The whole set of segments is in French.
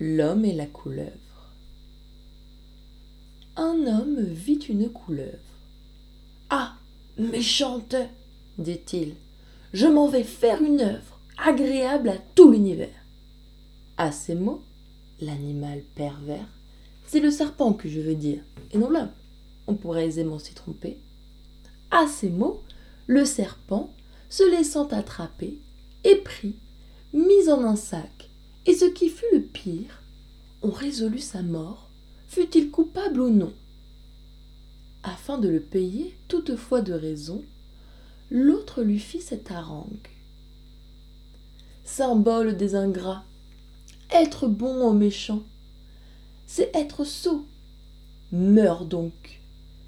L'homme et la couleuvre. Un homme vit une couleuvre. Ah, méchante, dit-il, je m'en vais faire une œuvre agréable à tout l'univers. À ces mots, l'animal pervers, c'est le serpent que je veux dire, et non l'homme. On pourrait aisément s'y tromper. À ces mots, le serpent, se laissant attraper, est pris, mis en un sac, et ce qui fut le pire, on résolut sa mort, fut-il coupable ou non. Afin de le payer toutefois de raison, l'autre lui fit cette harangue. Symbole des ingrats, être bon aux méchants, c'est être sot. Meurs donc.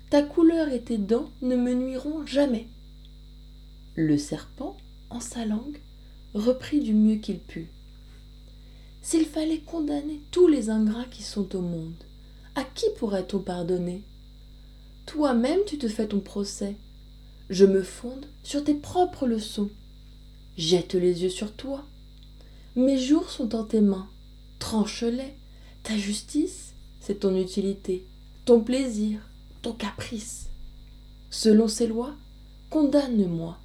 Ta couleur et tes dents ne me nuiront jamais. Le serpent, en sa langue, reprit du mieux qu'il put. S'il fallait condamner tous les ingrats qui sont au monde, à qui pourrait-on pardonner? Toi-même tu te fais ton procès. Je me fonde sur tes propres leçons. Jette les yeux sur toi. Mes jours sont en tes mains. Tranche-les. Ta justice, c'est ton utilité, ton plaisir, ton caprice. Selon ces lois, condamne-moi.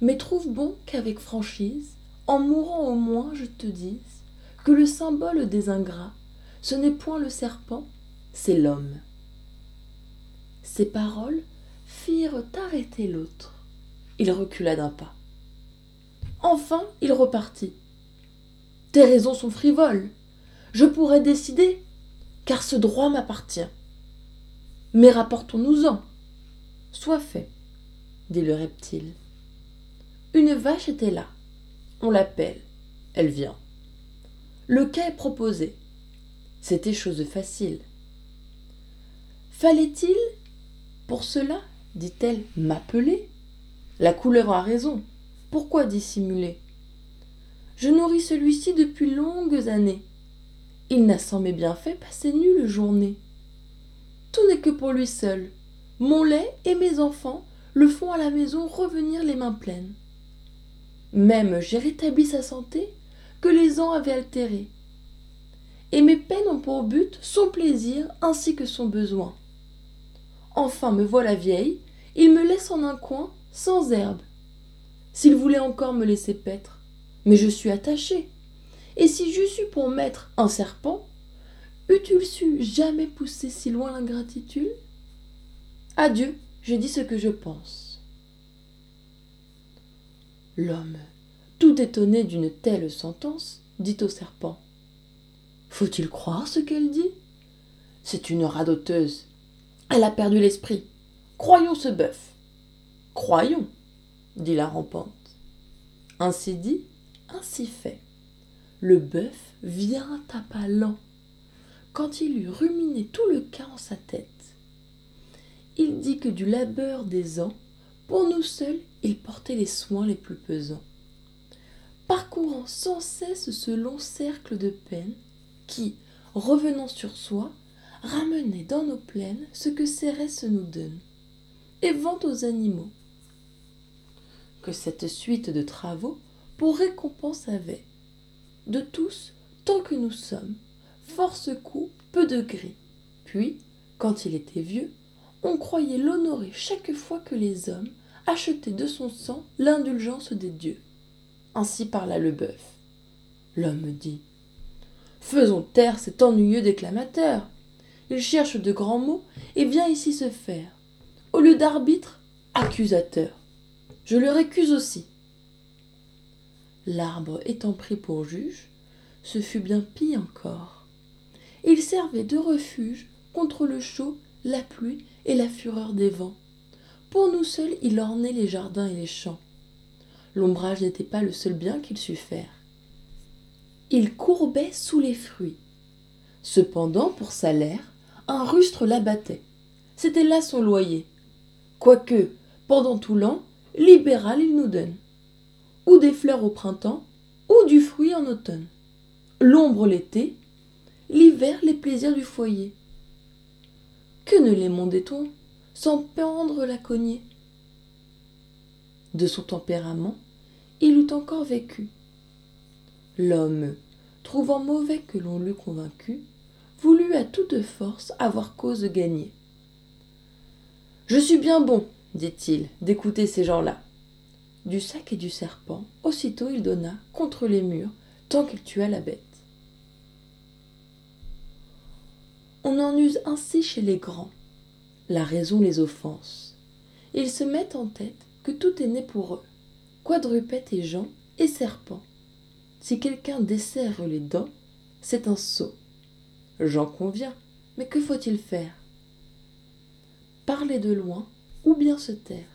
Mais trouve bon qu'avec franchise, en mourant au moins, je te dise que le symbole des ingrats, ce n'est point le serpent, c'est l'homme. Ces paroles firent arrêter l'autre. Il recula d'un pas. Enfin, il repartit. Tes raisons sont frivoles. Je pourrais décider, car ce droit m'appartient. Mais rapportons-nous-en. Soit fait, dit le reptile. Une vache était là. On l'appelle. Elle vient. Le est proposé. C'était chose facile. Fallait-il, pour cela, dit-elle, m'appeler? La couleuvre a raison. Pourquoi dissimuler? Je nourris celui-ci depuis longues années. Il n'a sans mes bienfaits passé nulle journée. Tout n'est que pour lui seul. Mon lait et mes enfants le font à la maison revenir les mains pleines. Même j'ai rétabli sa santé que les ans avaient altérée. Et mes peines ont pour but son plaisir ainsi que son besoin. Enfin me voilà vieille, il me laisse en un coin, sans herbe. S'il voulait encore me laisser paître, mais je suis attachée. Et si j'eusse eu pour maître un serpent, eût-il su jamais pousser si loin l'ingratitude? Adieu, j'ai dit ce que je pense. L'homme, tout étonné d'une telle sentence, dit au serpent Faut-il croire ce qu'elle dit? C'est une radoteuse. Elle a perdu l'esprit. Croyons ce bœuf. Croyons, dit la rampante. Ainsi dit, ainsi fait. Le bœuf vient à pas lents. Quand il eut ruminé tout le cas en sa tête, il dit que du labeur des ans, pour nous seuls, il portait les soins les plus pesants. Parcourant sans cesse ce long cercle de peine, qui, revenant sur soi, ramenait dans nos plaines ce que Cérès nous donne, et vend aux animaux. Que cette suite de travaux pour récompense avait, de tous, tant que nous sommes, force coup, peu de gris. Puis, quand il était vieux, on croyait l'honorer chaque fois que les hommes achetaient de son sang l'indulgence des dieux. Ainsi parla le bœuf. L'homme dit Faisons taire cet ennuyeux déclamateur. Il cherche de grands mots et vient ici se faire. Au lieu d'arbitre, accusateur. Je le récuse aussi. L'arbre étant pris pour juge, ce fut bien pis encore. Il servait de refuge contre le chaud, la pluie et la fureur des vents. Pour nous seuls, il ornait les jardins et les champs. L'ombrage n'était pas le seul bien qu'il sût faire. Il courbait sous les fruits. Cependant, pour salaire, un rustre l'abattait. C'était là son loyer. Quoique, pendant tout l'an, libéral il nous donne. Ou des fleurs au printemps, ou du fruit en automne. L'ombre l'été, l'hiver les plaisirs du foyer. Que ne l'aimondait-on sans pendre la cognée? De son tempérament, il eût encore vécu. L'homme, trouvant mauvais que l'on l'eût convaincu, voulut à toute force avoir cause de gagner. Je suis bien bon, dit-il, d'écouter ces gens-là. Du sac et du serpent, aussitôt il donna contre les murs, tant qu'il tua la bête. On en use ainsi chez les grands. La raison les offense. Ils se mettent en tête que tout est né pour eux, quadrupèdes et gens et serpents. Si quelqu'un desserre les dents, c'est un sot. J'en conviens, mais que faut-il faire? Parler de loin ou bien se taire?